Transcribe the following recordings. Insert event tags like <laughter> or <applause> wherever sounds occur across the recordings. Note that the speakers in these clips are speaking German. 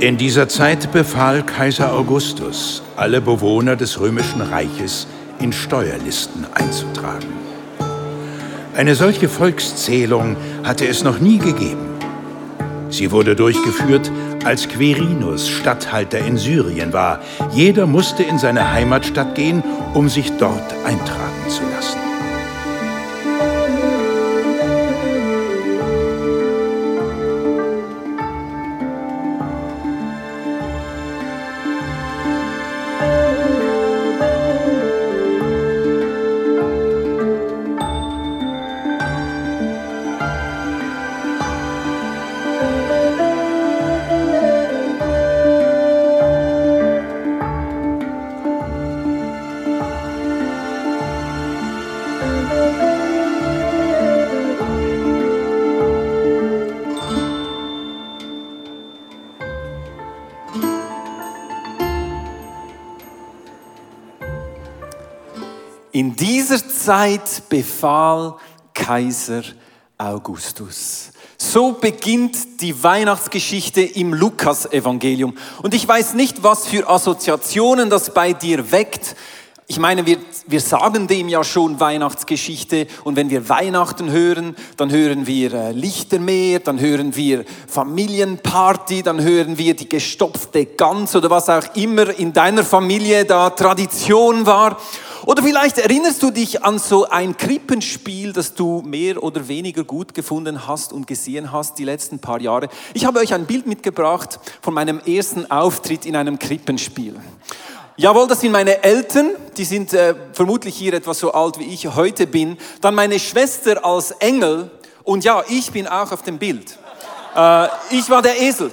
In dieser Zeit befahl Kaiser Augustus, alle Bewohner des römischen Reiches in Steuerlisten einzutragen. Eine solche Volkszählung hatte es noch nie gegeben. Sie wurde durchgeführt, als Querinus Statthalter in Syrien war. Jeder musste in seine Heimatstadt gehen, um sich dort eintragen dieser Zeit befahl Kaiser Augustus. So beginnt die Weihnachtsgeschichte im Lukas-Evangelium. Und ich weiß nicht, was für Assoziationen das bei dir weckt. Ich meine, wir, wir sagen dem ja schon Weihnachtsgeschichte und wenn wir Weihnachten hören, dann hören wir äh, Lichtermeer, dann hören wir Familienparty, dann hören wir die gestopfte Gans oder was auch immer in deiner Familie da Tradition war. Oder vielleicht erinnerst du dich an so ein Krippenspiel, das du mehr oder weniger gut gefunden hast und gesehen hast die letzten paar Jahre. Ich habe euch ein Bild mitgebracht von meinem ersten Auftritt in einem Krippenspiel. Jawohl, das sind meine Eltern, die sind äh, vermutlich hier etwas so alt wie ich heute bin. Dann meine Schwester als Engel und ja, ich bin auch auf dem Bild. Äh, ich war der Esel.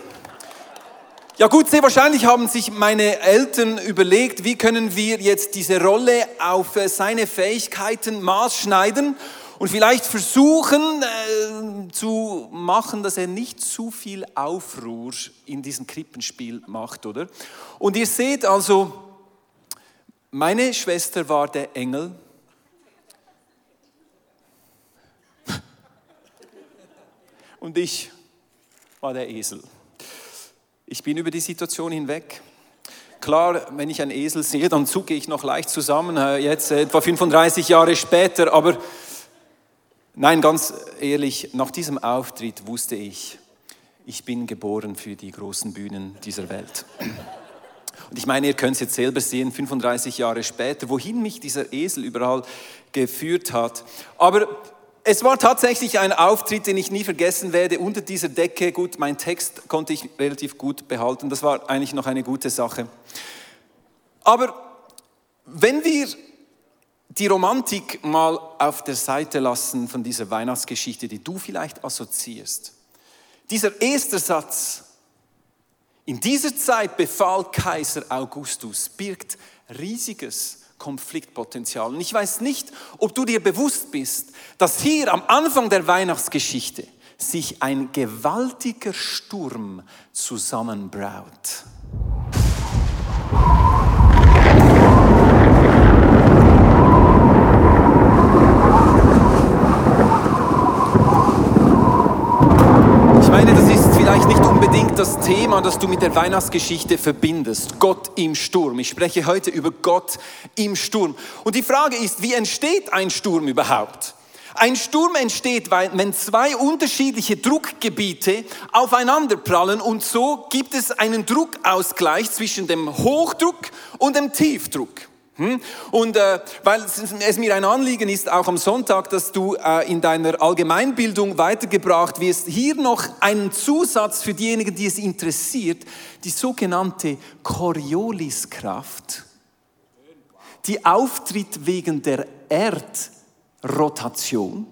Ja gut, sehr wahrscheinlich haben sich meine Eltern überlegt, wie können wir jetzt diese Rolle auf äh, seine Fähigkeiten maßschneiden und vielleicht versuchen äh, zu machen, dass er nicht zu viel Aufruhr in diesem Krippenspiel macht, oder? Und ihr seht also, meine Schwester war der Engel. <laughs> Und ich war der Esel. Ich bin über die Situation hinweg. Klar, wenn ich einen Esel sehe, dann zucke ich noch leicht zusammen, äh, jetzt etwa 35 Jahre später. Aber nein, ganz ehrlich, nach diesem Auftritt wusste ich, ich bin geboren für die großen Bühnen dieser Welt. Und ich meine, ihr könnt es jetzt selber sehen, 35 Jahre später, wohin mich dieser Esel überall geführt hat. Aber es war tatsächlich ein Auftritt, den ich nie vergessen werde, unter dieser Decke. Gut, mein Text konnte ich relativ gut behalten. Das war eigentlich noch eine gute Sache. Aber wenn wir die Romantik mal auf der Seite lassen von dieser Weihnachtsgeschichte, die du vielleicht assoziierst. Dieser erste Satz, in dieser Zeit befahl Kaiser Augustus, birgt riesiges Konfliktpotenzial. Und ich weiß nicht, ob du dir bewusst bist, dass hier am Anfang der Weihnachtsgeschichte sich ein gewaltiger Sturm zusammenbraut. Das Thema, das du mit der Weihnachtsgeschichte verbindest. Gott im Sturm. Ich spreche heute über Gott im Sturm. Und die Frage ist, wie entsteht ein Sturm überhaupt? Ein Sturm entsteht, wenn zwei unterschiedliche Druckgebiete aufeinanderprallen und so gibt es einen Druckausgleich zwischen dem Hochdruck und dem Tiefdruck. Hm? Und äh, weil es mir ein Anliegen ist, auch am Sonntag, dass du äh, in deiner Allgemeinbildung weitergebracht wirst, hier noch einen Zusatz für diejenigen, die es interessiert, die sogenannte Corioliskraft, die auftritt wegen der Erdrotation,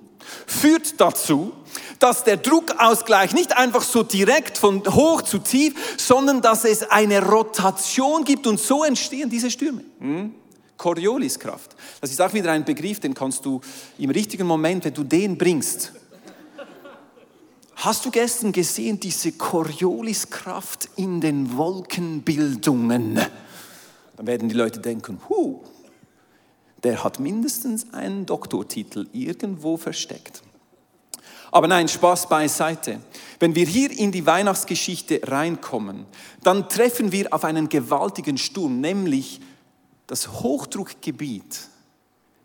führt dazu, dass der Druckausgleich nicht einfach so direkt von hoch zu tief, sondern dass es eine Rotation gibt und so entstehen diese Stürme. Hm? Corioliskraft. Das ist auch wieder ein Begriff, den kannst du im richtigen Moment, wenn du den bringst. Hast du gestern gesehen, diese Corioliskraft in den Wolkenbildungen? Dann werden die Leute denken, huh, der hat mindestens einen Doktortitel irgendwo versteckt. Aber nein, Spaß beiseite. Wenn wir hier in die Weihnachtsgeschichte reinkommen, dann treffen wir auf einen gewaltigen Sturm, nämlich das Hochdruckgebiet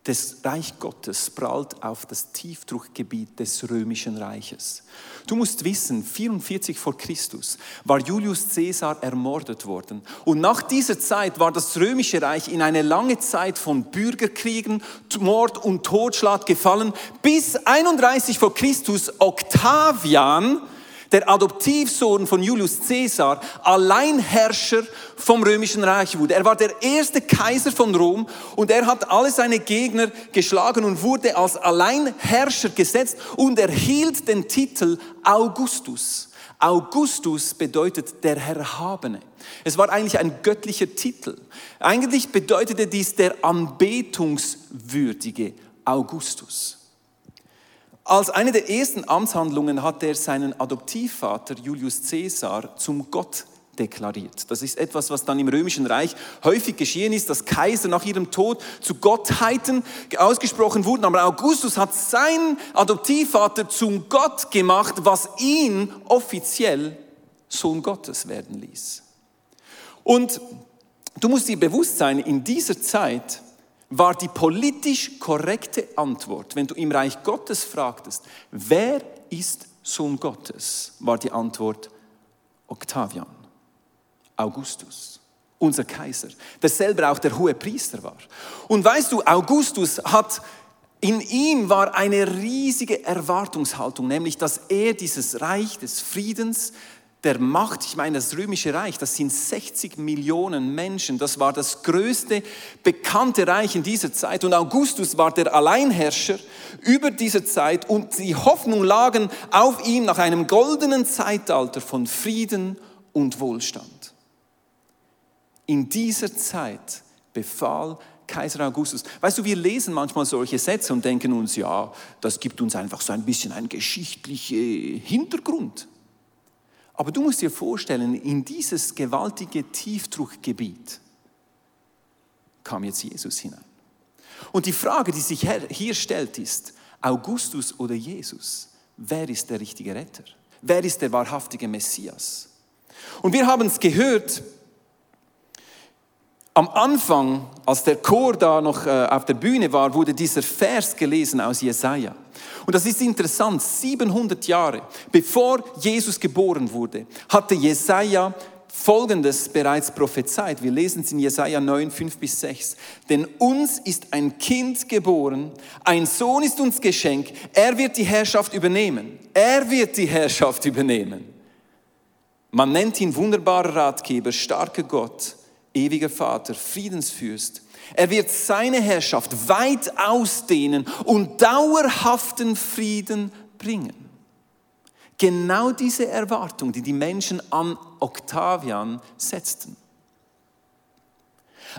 des Reich Gottes prallt auf das Tiefdruckgebiet des römischen Reiches. Du musst wissen, 44 vor Christus war Julius Caesar ermordet worden und nach dieser Zeit war das römische Reich in eine lange Zeit von Bürgerkriegen, Mord und Totschlag gefallen, bis 31 vor Christus Octavian der Adoptivsohn von Julius Caesar, Alleinherrscher vom römischen Reich wurde. Er war der erste Kaiser von Rom und er hat alle seine Gegner geschlagen und wurde als Alleinherrscher gesetzt und erhielt den Titel Augustus. Augustus bedeutet der Erhabene. Es war eigentlich ein göttlicher Titel. Eigentlich bedeutete dies der anbetungswürdige Augustus. Als eine der ersten Amtshandlungen hat er seinen Adoptivvater Julius Caesar zum Gott deklariert. Das ist etwas, was dann im Römischen Reich häufig geschehen ist, dass Kaiser nach ihrem Tod zu Gottheiten ausgesprochen wurden. Aber Augustus hat seinen Adoptivvater zum Gott gemacht, was ihn offiziell Sohn Gottes werden ließ. Und du musst dir bewusst sein, in dieser Zeit war die politisch korrekte Antwort, wenn du im Reich Gottes fragtest, wer ist Sohn Gottes, war die Antwort Octavian, Augustus, unser Kaiser, der selber auch der hohe Priester war. Und weißt du, Augustus hat in ihm war eine riesige Erwartungshaltung, nämlich dass er dieses Reich des Friedens, der Macht, ich meine das römische Reich, das sind 60 Millionen Menschen, das war das größte bekannte Reich in dieser Zeit und Augustus war der Alleinherrscher über diese Zeit und die Hoffnung lagen auf ihm nach einem goldenen Zeitalter von Frieden und Wohlstand. In dieser Zeit befahl Kaiser Augustus. Weißt du, wir lesen manchmal solche Sätze und denken uns, ja, das gibt uns einfach so ein bisschen einen geschichtlichen Hintergrund. Aber du musst dir vorstellen, in dieses gewaltige Tiefdruckgebiet kam jetzt Jesus hinein. Und die Frage, die sich hier stellt, ist, Augustus oder Jesus, wer ist der richtige Retter? Wer ist der wahrhaftige Messias? Und wir haben es gehört, am Anfang, als der Chor da noch äh, auf der Bühne war, wurde dieser Vers gelesen aus Jesaja. Und das ist interessant, 700 Jahre bevor Jesus geboren wurde, hatte Jesaja Folgendes bereits prophezeit. Wir lesen es in Jesaja 9, 5 bis 6. Denn uns ist ein Kind geboren, ein Sohn ist uns geschenkt, er wird die Herrschaft übernehmen. Er wird die Herrschaft übernehmen. Man nennt ihn wunderbarer Ratgeber, starker Gott, ewiger Vater, Friedensfürst. Er wird seine Herrschaft weit ausdehnen und dauerhaften Frieden bringen. Genau diese Erwartung, die die Menschen an Octavian setzten.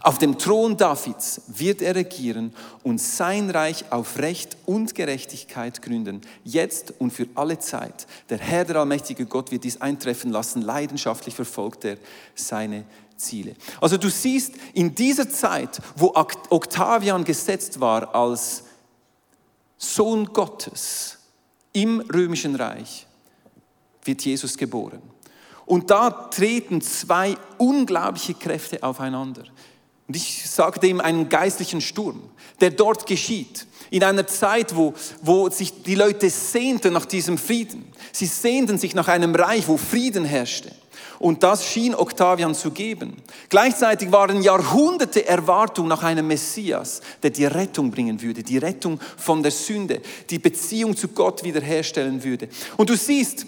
Auf dem Thron Davids wird er regieren und sein Reich auf Recht und Gerechtigkeit gründen, jetzt und für alle Zeit. Der Herr, der allmächtige Gott, wird dies eintreffen lassen. Leidenschaftlich verfolgt er seine Ziele. Also du siehst, in dieser Zeit, wo Octavian gesetzt war als Sohn Gottes im römischen Reich, wird Jesus geboren. Und da treten zwei unglaubliche Kräfte aufeinander. Und ich sage dem einen geistlichen Sturm, der dort geschieht. In einer Zeit, wo, wo sich die Leute sehnten nach diesem Frieden. Sie sehnten sich nach einem Reich, wo Frieden herrschte. Und das schien Octavian zu geben. Gleichzeitig waren Jahrhunderte Erwartung nach einem Messias, der die Rettung bringen würde, die Rettung von der Sünde, die Beziehung zu Gott wiederherstellen würde. Und du siehst,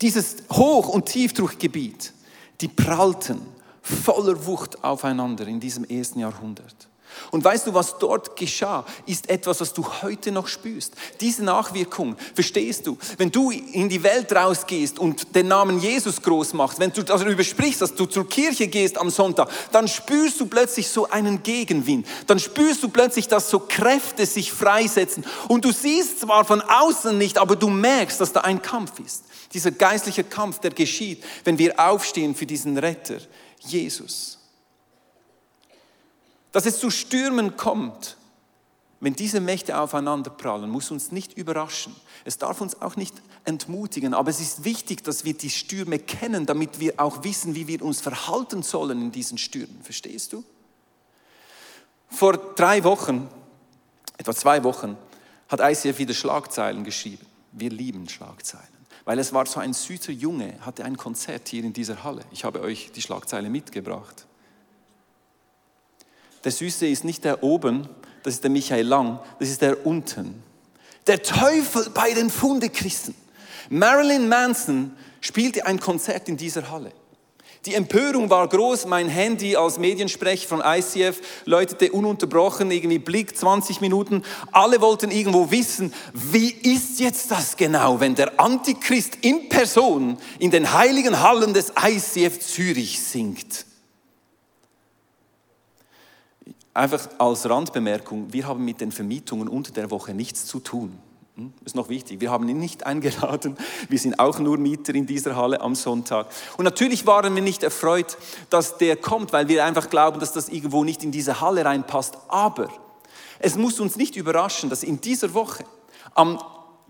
dieses Hoch- und Tiefdruckgebiet, die prallten voller Wucht aufeinander in diesem ersten Jahrhundert. Und weißt du, was dort geschah, ist etwas, was du heute noch spürst. Diese Nachwirkung, verstehst du? Wenn du in die Welt rausgehst und den Namen Jesus groß machst, wenn du darüber sprichst, dass du zur Kirche gehst am Sonntag, dann spürst du plötzlich so einen Gegenwind. Dann spürst du plötzlich, dass so Kräfte sich freisetzen. Und du siehst zwar von außen nicht, aber du merkst, dass da ein Kampf ist. Dieser geistliche Kampf, der geschieht, wenn wir aufstehen für diesen Retter, Jesus dass es zu Stürmen kommt, wenn diese Mächte aufeinanderprallen, muss uns nicht überraschen. Es darf uns auch nicht entmutigen, aber es ist wichtig, dass wir die Stürme kennen, damit wir auch wissen, wie wir uns verhalten sollen in diesen Stürmen. Verstehst du? Vor drei Wochen, etwa zwei Wochen, hat ICF wieder Schlagzeilen geschrieben. Wir lieben Schlagzeilen. Weil es war so ein süßer Junge, hatte ein Konzert hier in dieser Halle. Ich habe euch die Schlagzeile mitgebracht. Der Süße ist nicht der oben, das ist der Michael Lang, das ist der unten. Der Teufel bei den Fundechristen. Marilyn Manson spielte ein Konzert in dieser Halle. Die Empörung war groß. Mein Handy als Mediensprecher von ICF läutete ununterbrochen, irgendwie Blick 20 Minuten. Alle wollten irgendwo wissen, wie ist jetzt das genau, wenn der Antichrist in Person in den heiligen Hallen des ICF Zürich singt. Einfach als Randbemerkung, wir haben mit den Vermietungen unter der Woche nichts zu tun. Hm? Ist noch wichtig. Wir haben ihn nicht <laughs> eingeladen. Wir sind auch nur Mieter in dieser Halle am Sonntag. Und natürlich waren wir nicht erfreut, dass der kommt, weil wir einfach glauben, dass das irgendwo nicht in diese Halle reinpasst. Aber es muss uns nicht überraschen, dass in dieser Woche, am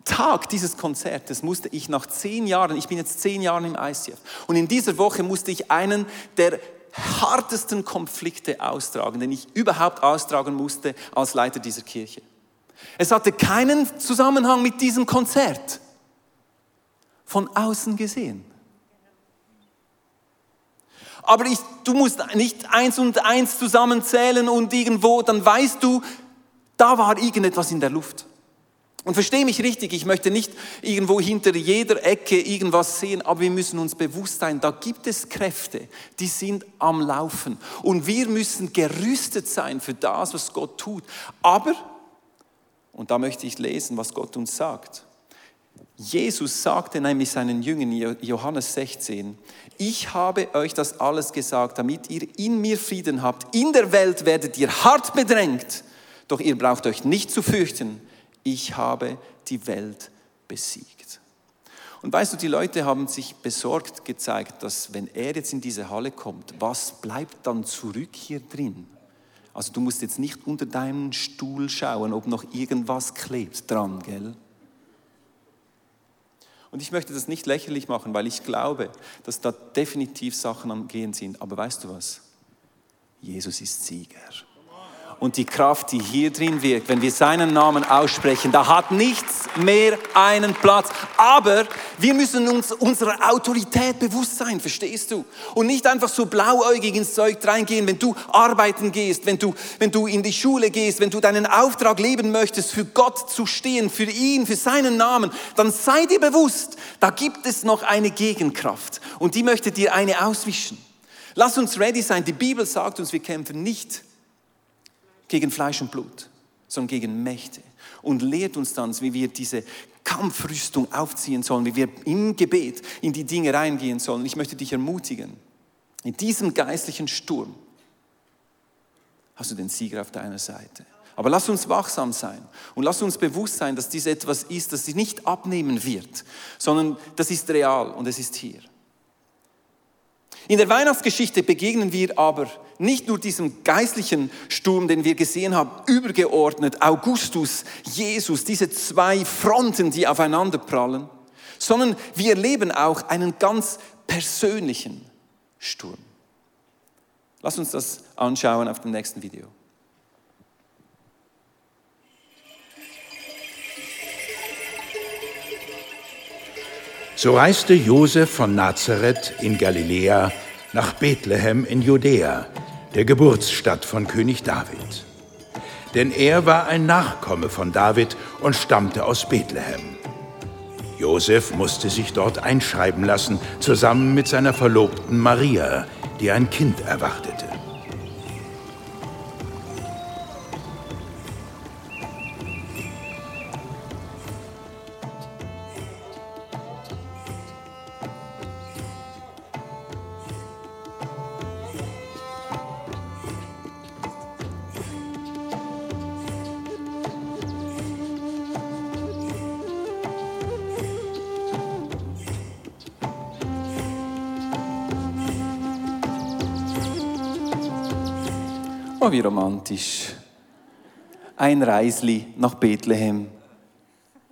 Tag dieses Konzertes, musste ich nach zehn Jahren, ich bin jetzt zehn Jahre im ICF, und in dieser Woche musste ich einen der hartesten Konflikte austragen, den ich überhaupt austragen musste als Leiter dieser Kirche. Es hatte keinen Zusammenhang mit diesem Konzert. Von außen gesehen. Aber ich, du musst nicht eins und eins zusammenzählen und irgendwo, dann weißt du, da war irgendetwas in der Luft. Und verstehe mich richtig, ich möchte nicht irgendwo hinter jeder Ecke irgendwas sehen, aber wir müssen uns bewusst sein, da gibt es Kräfte, die sind am Laufen. Und wir müssen gerüstet sein für das, was Gott tut. Aber und da möchte ich lesen, was Gott uns sagt. Jesus sagte nämlich seinen Jüngern, Johannes 16, ich habe euch das alles gesagt, damit ihr in mir Frieden habt. In der Welt werdet ihr hart bedrängt, doch ihr braucht euch nicht zu fürchten. Ich habe die Welt besiegt. Und weißt du, die Leute haben sich besorgt gezeigt, dass wenn er jetzt in diese Halle kommt, was bleibt dann zurück hier drin? Also du musst jetzt nicht unter deinen Stuhl schauen, ob noch irgendwas klebt dran, gell? Und ich möchte das nicht lächerlich machen, weil ich glaube, dass da definitiv Sachen am Gehen sind. Aber weißt du was? Jesus ist Sieger und die Kraft, die hier drin wirkt, wenn wir seinen Namen aussprechen, da hat nichts mehr einen Platz. Aber wir müssen uns unserer Autorität bewusst sein, verstehst du? Und nicht einfach so blauäugig ins Zeug reingehen, wenn du arbeiten gehst, wenn du, wenn du in die Schule gehst, wenn du deinen Auftrag leben möchtest, für Gott zu stehen, für ihn, für seinen Namen, dann sei dir bewusst, da gibt es noch eine Gegenkraft und die möchte dir eine auswischen. Lass uns ready sein. Die Bibel sagt uns, wir kämpfen nicht gegen Fleisch und Blut, sondern gegen Mächte. Und lehrt uns dann, wie wir diese Kampfrüstung aufziehen sollen, wie wir im Gebet in die Dinge reingehen sollen. Ich möchte dich ermutigen, in diesem geistlichen Sturm hast du den Sieger auf deiner Seite. Aber lass uns wachsam sein und lass uns bewusst sein, dass dies etwas ist, das sich nicht abnehmen wird, sondern das ist real und es ist hier. In der Weihnachtsgeschichte begegnen wir aber nicht nur diesem geistlichen Sturm, den wir gesehen haben, übergeordnet, Augustus, Jesus, diese zwei Fronten, die aufeinander prallen, sondern wir erleben auch einen ganz persönlichen Sturm. Lass uns das anschauen auf dem nächsten Video. So reiste Josef von Nazareth in Galiläa nach Bethlehem in Judäa, der Geburtsstadt von König David. Denn er war ein Nachkomme von David und stammte aus Bethlehem. Josef musste sich dort einschreiben lassen, zusammen mit seiner Verlobten Maria, die ein Kind erwartete. Wie romantisch. ein Reisli nach Bethlehem.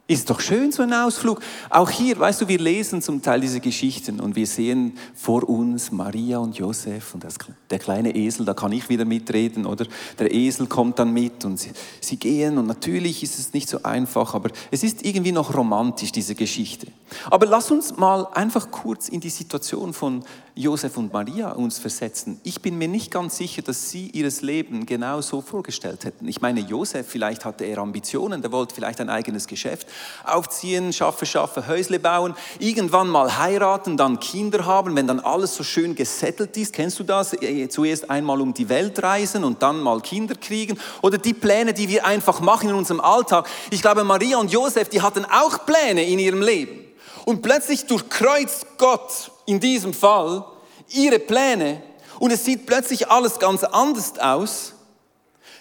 Ist doch schön so ein Ausflug. Auch hier, weißt du, wir lesen zum Teil diese Geschichten und wir sehen vor uns Maria und Josef und das, der kleine Esel, da kann ich wieder mitreden, oder? Der Esel kommt dann mit und sie, sie gehen und natürlich ist es nicht so einfach, aber es ist irgendwie noch romantisch, diese Geschichte. Aber lass uns mal einfach kurz in die Situation von Josef und Maria uns versetzen. Ich bin mir nicht ganz sicher, dass sie ihres Leben genau so vorgestellt hätten. Ich meine, Josef, vielleicht hatte er Ambitionen, der wollte vielleicht ein eigenes Geschäft aufziehen, schaffe, schaffe, Häusle bauen, irgendwann mal heiraten, dann Kinder haben, wenn dann alles so schön gesettelt ist. Kennst du das? Äh, zuerst einmal um die Welt reisen und dann mal Kinder kriegen. Oder die Pläne, die wir einfach machen in unserem Alltag. Ich glaube, Maria und Josef, die hatten auch Pläne in ihrem Leben. Und plötzlich durchkreuzt Gott in diesem Fall ihre Pläne und es sieht plötzlich alles ganz anders aus.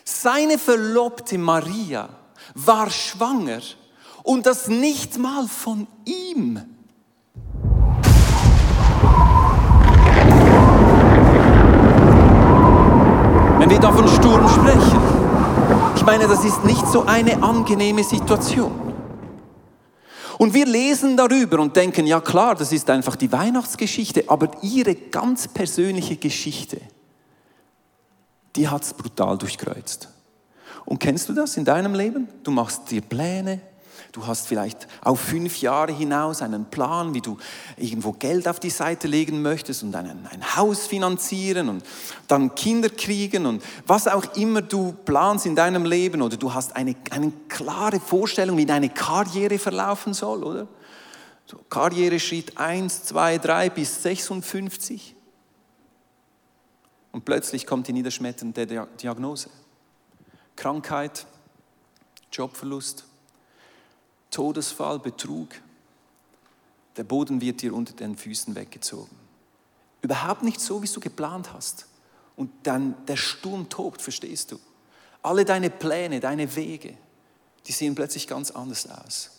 Seine Verlobte Maria war schwanger und das nicht mal von ihm. Wenn wir da von Sturm sprechen, ich meine, das ist nicht so eine angenehme Situation. Und wir lesen darüber und denken, ja klar, das ist einfach die Weihnachtsgeschichte, aber ihre ganz persönliche Geschichte, die hat es brutal durchkreuzt. Und kennst du das in deinem Leben? Du machst dir Pläne, Du hast vielleicht auf fünf Jahre hinaus einen Plan, wie du irgendwo Geld auf die Seite legen möchtest und ein, ein Haus finanzieren und dann Kinder kriegen und was auch immer du planst in deinem Leben oder du hast eine, eine klare Vorstellung, wie deine Karriere verlaufen soll, oder? So, Karriereschritt 1, 2, 3 bis 56. Und plötzlich kommt die niederschmetternde Diagnose. Krankheit, Jobverlust, Todesfall, Betrug. Der Boden wird dir unter den Füßen weggezogen. Überhaupt nicht so, wie du geplant hast. Und dann der Sturm tobt, verstehst du? Alle deine Pläne, deine Wege, die sehen plötzlich ganz anders aus.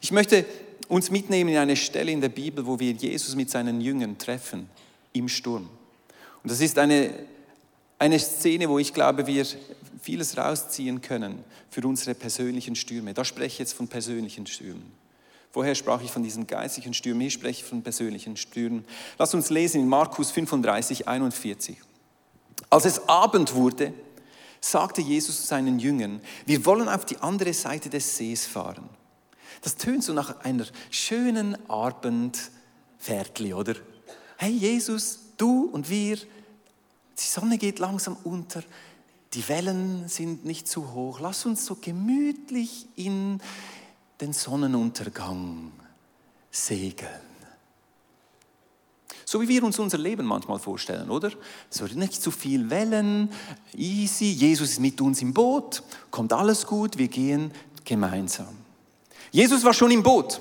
Ich möchte uns mitnehmen in eine Stelle in der Bibel, wo wir Jesus mit seinen Jüngern treffen, im Sturm. Und das ist eine, eine Szene, wo ich glaube, wir vieles rausziehen können für unsere persönlichen Stürme. Da spreche ich jetzt von persönlichen Stürmen. Vorher sprach ich von diesen geistlichen Stürmen, hier spreche ich von persönlichen Stürmen. Lass uns lesen in Markus 35, 41. Als es Abend wurde, sagte Jesus seinen Jüngern, wir wollen auf die andere Seite des Sees fahren. Das tönt so nach einer schönen Abendfährtli, oder? Hey Jesus, du und wir, die Sonne geht langsam unter, die Wellen sind nicht zu hoch. Lass uns so gemütlich in den Sonnenuntergang segeln. So wie wir uns unser Leben manchmal vorstellen, oder? So nicht zu viel Wellen, easy, Jesus ist mit uns im Boot, kommt alles gut, wir gehen gemeinsam. Jesus war schon im Boot.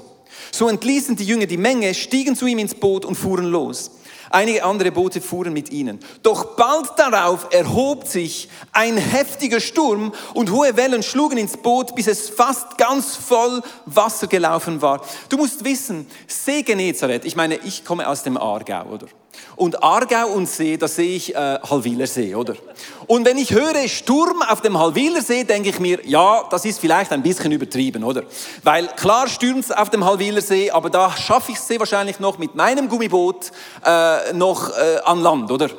So entließen die Jünger die Menge, stiegen zu ihm ins Boot und fuhren los. Einige andere Boote fuhren mit ihnen. Doch bald darauf erhob sich ein heftiger Sturm und hohe Wellen schlugen ins Boot, bis es fast ganz voll Wasser gelaufen war. Du musst wissen, See Genezareth, ich meine, ich komme aus dem Aargau, oder? Und Aargau und See, da sehe ich äh, Halwiler See, oder? Und wenn ich höre Sturm auf dem Halwiler See, denke ich mir, ja, das ist vielleicht ein bisschen übertrieben, oder? Weil klar stürmt es auf dem Halwiler See, aber da schaffe ich es sehr wahrscheinlich noch mit meinem Gummiboot äh, noch äh, an Land, oder?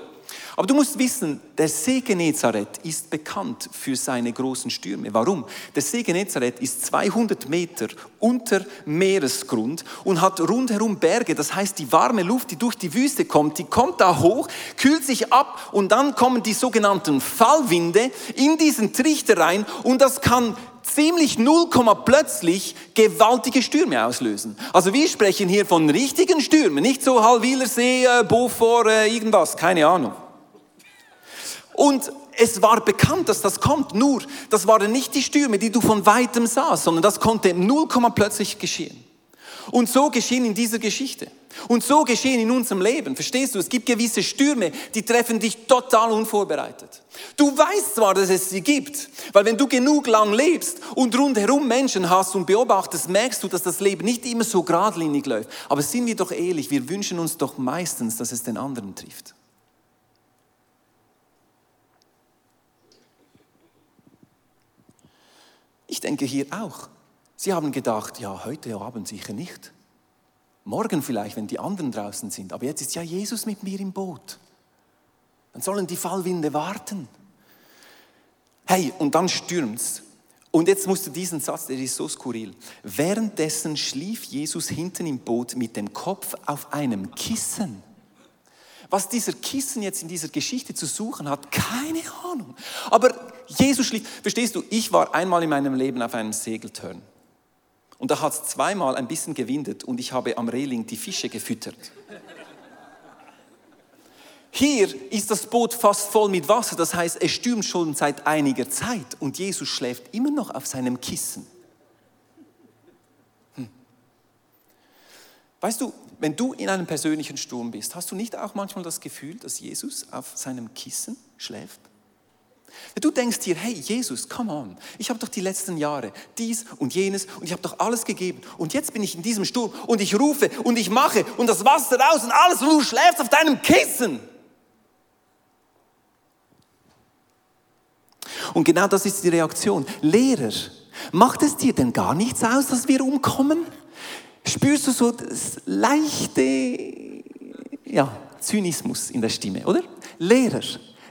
Aber du musst wissen, der See Genezareth ist bekannt für seine großen Stürme. Warum? Der See Genezareth ist 200 Meter unter Meeresgrund und hat rundherum Berge. Das heißt, die warme Luft, die durch die Wüste kommt, die kommt da hoch, kühlt sich ab und dann kommen die sogenannten Fallwinde in diesen Trichter rein und das kann ziemlich null plötzlich gewaltige Stürme auslösen. Also wir sprechen hier von richtigen Stürmen, nicht so Halwiler See, äh, Beaufort, äh, irgendwas, keine Ahnung. Und es war bekannt, dass das kommt. Nur, das waren nicht die Stürme, die du von weitem sahst, sondern das konnte im Nullkomma plötzlich geschehen. Und so geschehen in dieser Geschichte. Und so geschehen in unserem Leben. Verstehst du? Es gibt gewisse Stürme, die treffen dich total unvorbereitet. Du weißt zwar, dass es sie gibt, weil wenn du genug lang lebst und rundherum Menschen hast und beobachtest, merkst du, dass das Leben nicht immer so geradlinig läuft. Aber sind wir doch ehrlich, wir wünschen uns doch meistens, dass es den anderen trifft. Ich denke hier auch. Sie haben gedacht, ja, heute Abend sicher nicht. Morgen vielleicht, wenn die anderen draußen sind. Aber jetzt ist ja Jesus mit mir im Boot. Dann sollen die Fallwinde warten. Hey, und dann stürmt's. Und jetzt musst du diesen Satz, der ist so skurril. Währenddessen schlief Jesus hinten im Boot mit dem Kopf auf einem Kissen. Was dieser Kissen jetzt in dieser Geschichte zu suchen hat, keine Ahnung. Aber Jesus schlief, verstehst du, ich war einmal in meinem Leben auf einem Segeltörn. Und da hat es zweimal ein bisschen gewindet und ich habe am Reling die Fische gefüttert. Hier ist das Boot fast voll mit Wasser, das heißt, es stürmt schon seit einiger Zeit und Jesus schläft immer noch auf seinem Kissen. Hm. Weißt du, wenn du in einem persönlichen Sturm bist, hast du nicht auch manchmal das Gefühl, dass Jesus auf seinem Kissen schläft? Du denkst dir, hey Jesus, come on, ich habe doch die letzten Jahre dies und jenes und ich habe doch alles gegeben und jetzt bin ich in diesem Sturm und ich rufe und ich mache und das Wasser raus und alles und du schläfst auf deinem Kissen. Und genau das ist die Reaktion. Lehrer, macht es dir denn gar nichts aus, dass wir umkommen? Spürst du so das leichte ja, Zynismus in der Stimme, oder? Lehrer,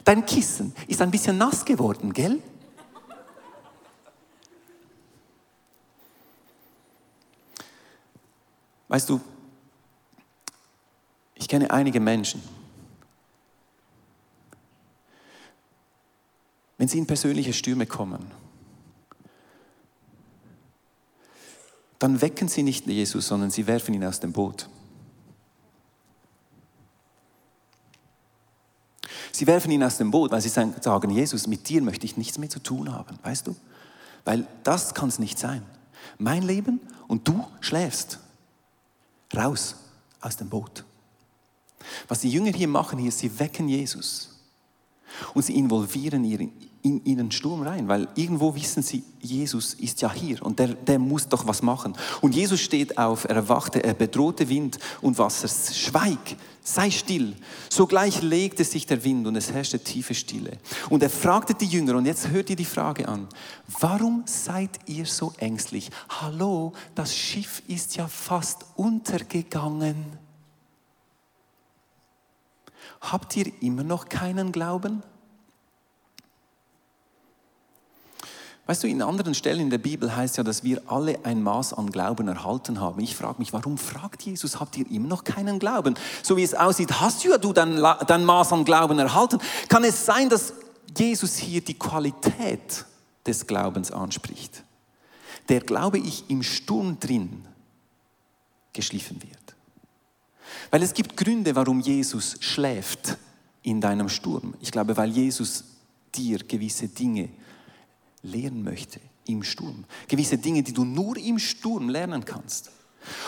dein Kissen ist ein bisschen nass geworden, gell? Weißt du, ich kenne einige Menschen, wenn sie in persönliche Stürme kommen, dann wecken sie nicht Jesus, sondern sie werfen ihn aus dem Boot. Sie werfen ihn aus dem Boot, weil sie sagen, Jesus, mit dir möchte ich nichts mehr zu tun haben, weißt du? Weil das kann es nicht sein. Mein Leben und du schläfst. Raus aus dem Boot. Was die Jünger hier machen, hier, sie wecken Jesus und sie involvieren ihn in ihren Sturm rein, weil irgendwo wissen sie, Jesus ist ja hier und der, der muss doch was machen. Und Jesus steht auf, er erwachte, er bedrohte Wind und Wasser, schweig, sei still. Sogleich legte sich der Wind und es herrschte tiefe Stille. Und er fragte die Jünger, und jetzt hört ihr die Frage an, warum seid ihr so ängstlich? Hallo, das Schiff ist ja fast untergegangen. Habt ihr immer noch keinen Glauben? Weißt du, in anderen Stellen in der Bibel heißt ja, dass wir alle ein Maß an Glauben erhalten haben. Ich frage mich, warum fragt Jesus, habt ihr immer noch keinen Glauben? So wie es aussieht, hast du ja du dein, dein Maß an Glauben erhalten. Kann es sein, dass Jesus hier die Qualität des Glaubens anspricht? Der, glaube ich, im Sturm drin geschliffen wird. Weil es gibt Gründe, warum Jesus schläft in deinem Sturm. Ich glaube, weil Jesus dir gewisse Dinge lehren möchte im Sturm. Gewisse Dinge, die du nur im Sturm lernen kannst.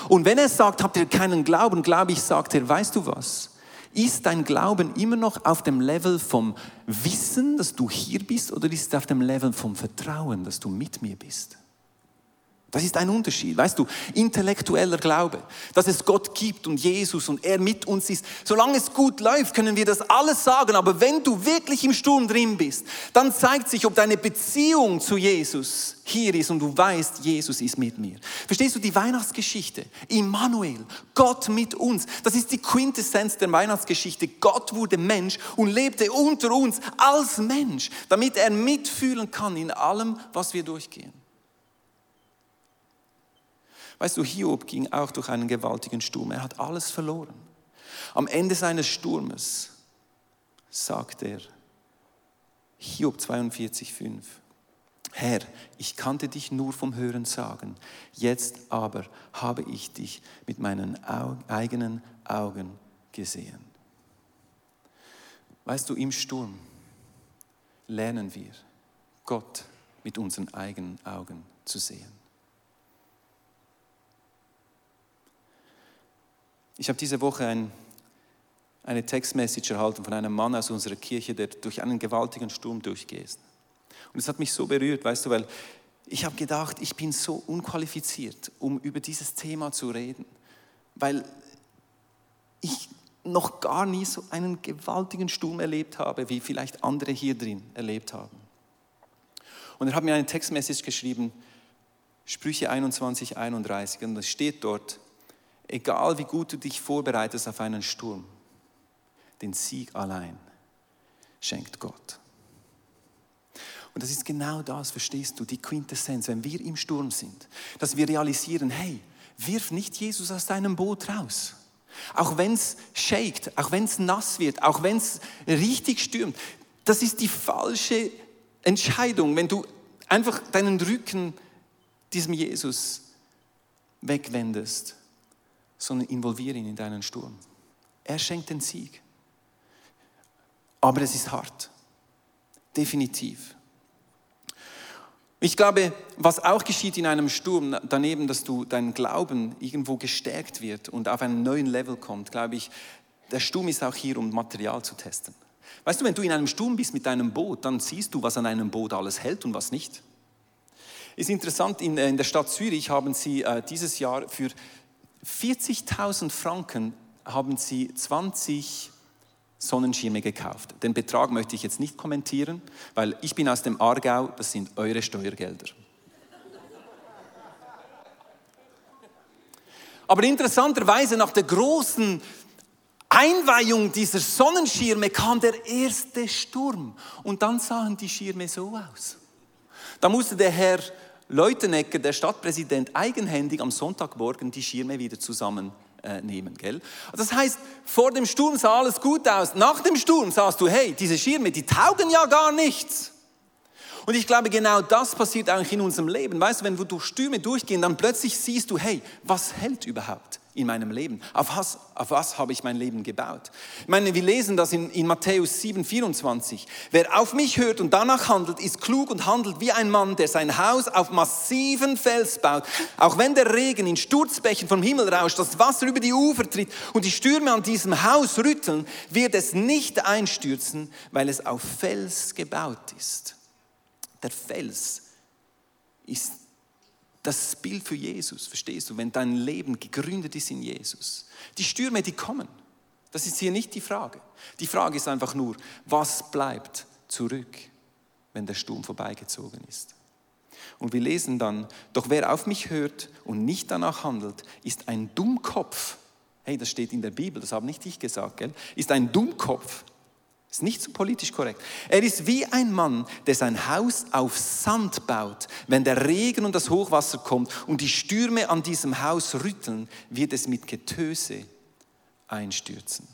Und wenn er sagt, habt ihr keinen Glauben, glaube ich, sagt er, weißt du was? Ist dein Glauben immer noch auf dem Level vom Wissen, dass du hier bist, oder ist es auf dem Level vom Vertrauen, dass du mit mir bist? Das ist ein Unterschied. Weißt du, intellektueller Glaube, dass es Gott gibt und Jesus und er mit uns ist. Solange es gut läuft, können wir das alles sagen. Aber wenn du wirklich im Sturm drin bist, dann zeigt sich, ob deine Beziehung zu Jesus hier ist und du weißt, Jesus ist mit mir. Verstehst du die Weihnachtsgeschichte? Immanuel, Gott mit uns. Das ist die Quintessenz der Weihnachtsgeschichte. Gott wurde Mensch und lebte unter uns als Mensch, damit er mitfühlen kann in allem, was wir durchgehen. Weißt du, Hiob ging auch durch einen gewaltigen Sturm. Er hat alles verloren. Am Ende seines Sturmes sagt er, Hiob 42,5, Herr, ich kannte dich nur vom Hören sagen, jetzt aber habe ich dich mit meinen eigenen Augen gesehen. Weißt du, im Sturm lernen wir, Gott mit unseren eigenen Augen zu sehen. Ich habe diese Woche ein, eine Textmessage erhalten von einem Mann aus unserer Kirche, der durch einen gewaltigen Sturm durchgeht. Und es hat mich so berührt, weißt du, weil ich habe gedacht, ich bin so unqualifiziert, um über dieses Thema zu reden, weil ich noch gar nie so einen gewaltigen Sturm erlebt habe, wie vielleicht andere hier drin erlebt haben. Und er hat mir eine Textmessage geschrieben, Sprüche 21, 31. Und es steht dort, egal wie gut du dich vorbereitest auf einen Sturm, den Sieg allein schenkt Gott. Und das ist genau das, verstehst du, die Quintessenz, wenn wir im Sturm sind, dass wir realisieren, hey, wirf nicht Jesus aus deinem Boot raus. Auch wenn es shakt, auch wenn es nass wird, auch wenn es richtig stürmt. Das ist die falsche Entscheidung, wenn du einfach deinen Rücken diesem Jesus wegwendest, sondern involviere ihn in deinen Sturm. Er schenkt den Sieg. Aber es ist hart. Definitiv. Ich glaube, was auch geschieht in einem Sturm, daneben, dass du dein Glauben irgendwo gestärkt wird und auf einen neuen Level kommt, glaube ich, der Sturm ist auch hier, um Material zu testen. Weißt du, wenn du in einem Sturm bist mit deinem Boot, dann siehst du, was an einem Boot alles hält und was nicht. Ist interessant, in, äh, in der Stadt Zürich haben sie äh, dieses Jahr für 40.000 Franken haben sie 20 Sonnenschirme gekauft. Den Betrag möchte ich jetzt nicht kommentieren, weil ich bin aus dem Aargau, das sind eure Steuergelder. Aber interessanterweise nach der großen Einweihung dieser Sonnenschirme kam der erste Sturm und dann sahen die Schirme so aus. Da musste der Herr Leutenegger, der Stadtpräsident, eigenhändig am Sonntagmorgen die Schirme wieder zusammen äh. Gell? Das heißt, vor dem Sturm sah alles gut aus. Nach dem Sturm sahst du, hey, diese Schirme, die taugen ja gar nichts. Und ich glaube, genau das passiert eigentlich in unserem Leben. Weißt du, wenn wir durch Stürme durchgehen, dann plötzlich siehst du, hey, was hält überhaupt? In meinem Leben? Auf was, auf was habe ich mein Leben gebaut? Ich meine, wir lesen das in, in Matthäus 7, 24. Wer auf mich hört und danach handelt, ist klug und handelt wie ein Mann, der sein Haus auf massiven Fels baut. Auch wenn der Regen in Sturzbächen vom Himmel rauscht, das Wasser über die Ufer tritt und die Stürme an diesem Haus rütteln, wird es nicht einstürzen, weil es auf Fels gebaut ist. Der Fels ist das Bild für Jesus, verstehst du, wenn dein Leben gegründet ist in Jesus. Die Stürme, die kommen. Das ist hier nicht die Frage. Die Frage ist einfach nur, was bleibt zurück, wenn der Sturm vorbeigezogen ist. Und wir lesen dann, doch wer auf mich hört und nicht danach handelt, ist ein Dummkopf. Hey, das steht in der Bibel, das habe nicht ich gesagt, gell? Ist ein Dummkopf ist nicht so politisch korrekt. Er ist wie ein Mann, der sein Haus auf Sand baut. Wenn der Regen und das Hochwasser kommt und die Stürme an diesem Haus rütteln, wird es mit Getöse einstürzen.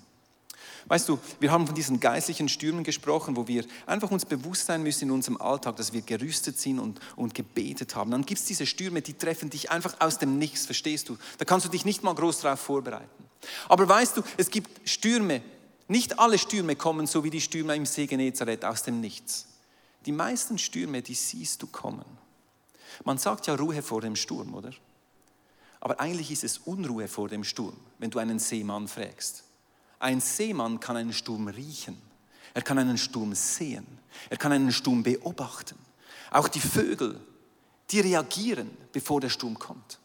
Weißt du, wir haben von diesen geistlichen Stürmen gesprochen, wo wir einfach uns bewusst sein müssen in unserem Alltag, dass wir gerüstet sind und, und gebetet haben. Dann gibt es diese Stürme, die treffen dich einfach aus dem Nichts, verstehst du? Da kannst du dich nicht mal groß darauf vorbereiten. Aber weißt du, es gibt Stürme, nicht alle Stürme kommen so wie die Stürme im See Genezareth aus dem Nichts. Die meisten Stürme, die siehst du kommen. Man sagt ja Ruhe vor dem Sturm, oder? Aber eigentlich ist es Unruhe vor dem Sturm, wenn du einen Seemann fragst. Ein Seemann kann einen Sturm riechen. Er kann einen Sturm sehen. Er kann einen Sturm beobachten. Auch die Vögel, die reagieren, bevor der Sturm kommt.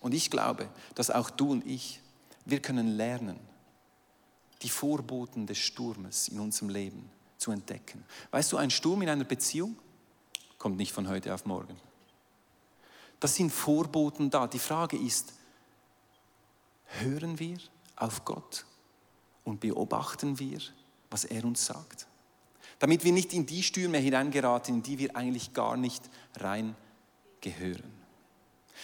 Und ich glaube, dass auch du und ich, wir können lernen, die Vorboten des Sturmes in unserem Leben zu entdecken. Weißt du, ein Sturm in einer Beziehung kommt nicht von heute auf morgen. Das sind Vorboten da. Die Frage ist, hören wir auf Gott und beobachten wir, was er uns sagt? Damit wir nicht in die Stürme hineingeraten, in die wir eigentlich gar nicht reingehören.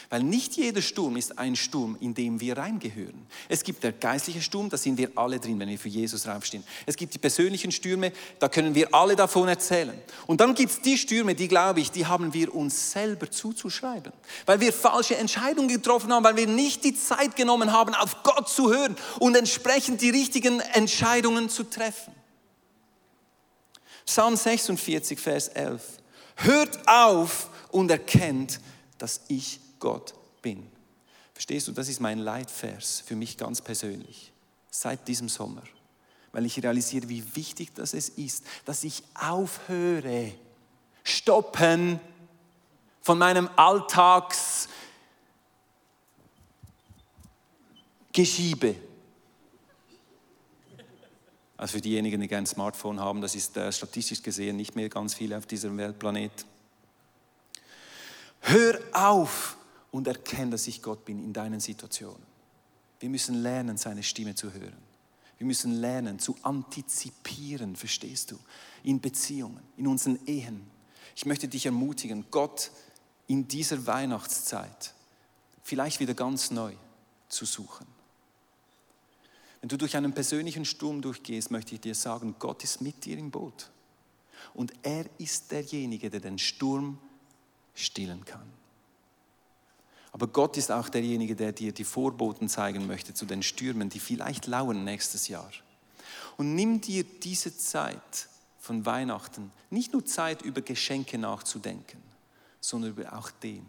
Weil nicht jeder Sturm ist ein Sturm, in dem wir reingehören. Es gibt der geistliche Sturm, da sind wir alle drin, wenn wir für Jesus raufstehen. Es gibt die persönlichen Stürme, da können wir alle davon erzählen. Und dann gibt es die Stürme, die, glaube ich, die haben wir uns selber zuzuschreiben. Weil wir falsche Entscheidungen getroffen haben, weil wir nicht die Zeit genommen haben, auf Gott zu hören und entsprechend die richtigen Entscheidungen zu treffen. Psalm 46, Vers 11. Hört auf und erkennt, dass ich Gott bin. Verstehst du, das ist mein Leitvers für mich ganz persönlich seit diesem Sommer, weil ich realisiere, wie wichtig das es ist, dass ich aufhöre, stoppen von meinem Alltagsgeschiebe. Also für diejenigen, die kein Smartphone haben, das ist äh, statistisch gesehen nicht mehr ganz viele auf diesem Weltplanet. Hör auf und erkenn, dass ich Gott bin in deinen Situationen. Wir müssen lernen, seine Stimme zu hören. Wir müssen lernen zu antizipieren, verstehst du? In Beziehungen, in unseren Ehen. Ich möchte dich ermutigen, Gott in dieser Weihnachtszeit vielleicht wieder ganz neu zu suchen. Wenn du durch einen persönlichen Sturm durchgehst, möchte ich dir sagen, Gott ist mit dir im Boot. Und er ist derjenige, der den Sturm stillen kann. Aber Gott ist auch derjenige, der dir die Vorboten zeigen möchte zu den Stürmen, die vielleicht lauern nächstes Jahr. Und nimm dir diese Zeit von Weihnachten, nicht nur Zeit über Geschenke nachzudenken, sondern über auch den,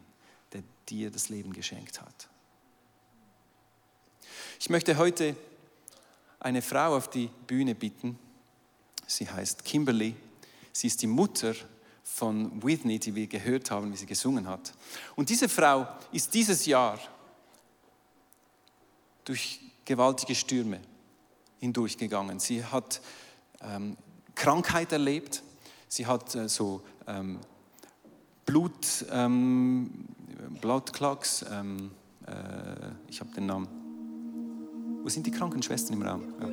der dir das Leben geschenkt hat. Ich möchte heute eine Frau auf die Bühne bitten. Sie heißt Kimberly. Sie ist die Mutter von Whitney, die wir gehört haben, wie sie gesungen hat. Und diese Frau ist dieses Jahr durch gewaltige Stürme hindurchgegangen. Sie hat ähm, Krankheit erlebt, sie hat äh, so ähm, Blut, ähm, Bloodclogs, ähm, äh, ich habe den Namen. Wo sind die Krankenschwestern im Raum? Ja.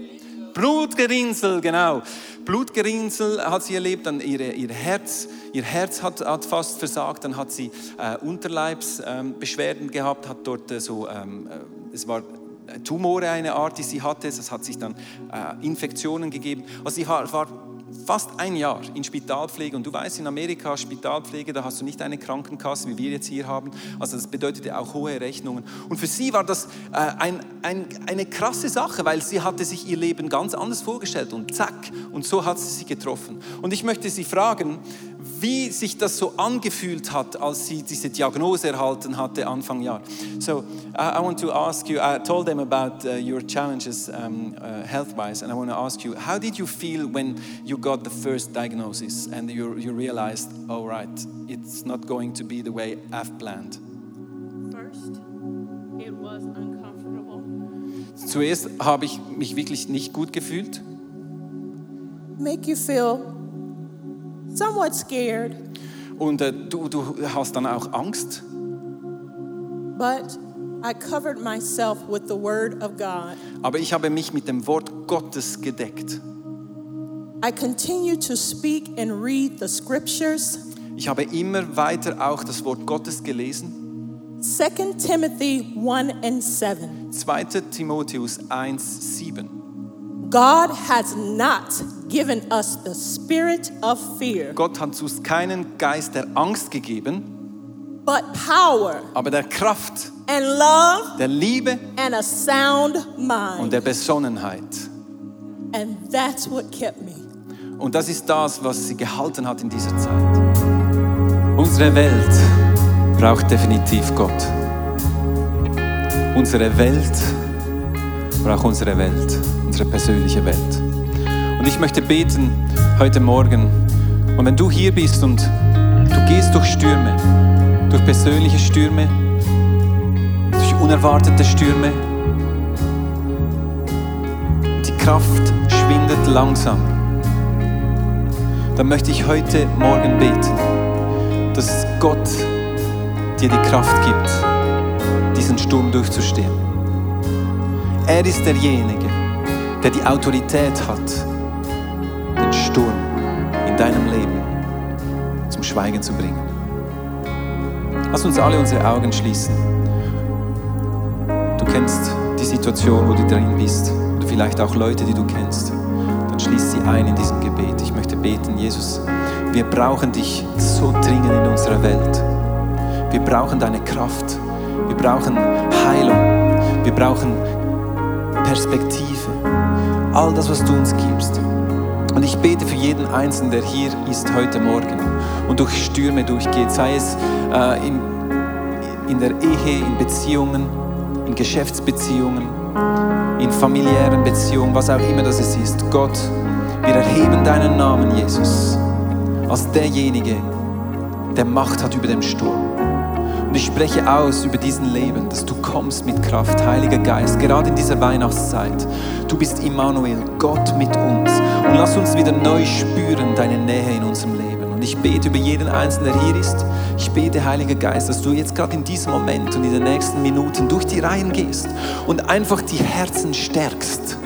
Blutgerinnsel, genau. Blutgerinnsel hat sie erlebt, dann ihre, ihr Herz, ihr Herz hat, hat fast versagt, dann hat sie äh, Unterleibsbeschwerden ähm, gehabt, hat dort äh, so, ähm, äh, es war Tumore eine Art, die sie hatte, es hat sich dann äh, Infektionen gegeben. Also sie war, fast ein Jahr in Spitalpflege. Und du weißt, in Amerika Spitalpflege, da hast du nicht eine Krankenkasse, wie wir jetzt hier haben. Also das bedeutete auch hohe Rechnungen. Und für sie war das äh, ein, ein, eine krasse Sache, weil sie hatte sich ihr Leben ganz anders vorgestellt. Und zack, und so hat sie sie getroffen. Und ich möchte sie fragen, wie sich das so angefühlt hat, als sie diese Diagnose erhalten hatte Anfang Jahr. So, I, I want to ask you, I told them about uh, your challenges um, uh, health-wise, and I want to ask you, how did you feel when you got the first diagnosis and you, you realized, oh right, it's not going to be the way I've planned? First, it was uncomfortable. Zuerst habe ich mich wirklich nicht gut gefühlt. Make you feel somewhat scared, Und äh, du, du hast dann auch Angst. but I covered myself with the Word of God. Aber ich habe mich mit dem Wort Gottes gedeckt. I continue to speak and read the scriptures. Ich habe immer weiter auch das Wort Gottes gelesen. 2 Timothy 1 and 7. 2. Timotheus 1, 7. God has not given us the spirit of fear, Gott hat uns keinen Geist der Angst gegeben, but power aber der Kraft, and love der Liebe and a sound und mind. der Besonnenheit. And that's what kept me. Und das ist das, was sie gehalten hat in dieser Zeit. Unsere Welt braucht definitiv Gott. Unsere Welt braucht unsere Welt, unsere persönliche Welt. Und ich möchte beten heute Morgen. Und wenn du hier bist und du gehst durch Stürme, durch persönliche Stürme, durch unerwartete Stürme, die Kraft schwindet langsam, dann möchte ich heute Morgen beten, dass Gott dir die Kraft gibt, diesen Sturm durchzustehen. Er ist derjenige, der die Autorität hat, den Sturm in deinem Leben zum Schweigen zu bringen. Lass uns alle unsere Augen schließen. Du kennst die Situation, wo du drin bist, oder vielleicht auch Leute, die du kennst. Dann schließ sie ein in diesem Gebet. Ich möchte beten, Jesus, wir brauchen dich so dringend in unserer Welt. Wir brauchen deine Kraft. Wir brauchen Heilung. Wir brauchen Perspektive. All das, was du uns gibst. Und ich bete für jeden Einzelnen, der hier ist heute Morgen und durch Stürme durchgeht, sei es äh, in, in der Ehe, in Beziehungen, in Geschäftsbeziehungen, in familiären Beziehungen, was auch immer das ist. Gott, wir erheben deinen Namen, Jesus, als derjenige, der Macht hat über den Sturm. Und ich spreche aus über diesen Leben, dass du kommst mit Kraft, Heiliger Geist, gerade in dieser Weihnachtszeit. Du bist Immanuel, Gott mit uns. Und lass uns wieder neu spüren deine Nähe in unserem Leben. Und ich bete über jeden Einzelnen, der hier ist. Ich bete, Heiliger Geist, dass du jetzt gerade in diesem Moment und in den nächsten Minuten durch die Reihen gehst und einfach die Herzen stärkst.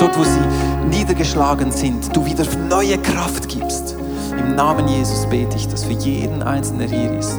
Dort, wo sie niedergeschlagen sind, du wieder neue Kraft gibst. Im Namen Jesus bete ich das für jeden Einzelnen, der hier ist.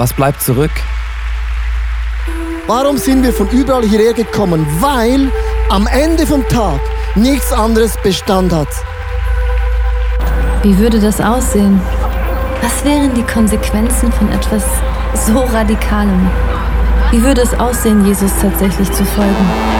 was bleibt zurück? Warum sind wir von überall hierher gekommen? Weil am Ende vom Tag nichts anderes Bestand hat. Wie würde das aussehen? Was wären die Konsequenzen von etwas so Radikalem? Wie würde es aussehen, Jesus tatsächlich zu folgen?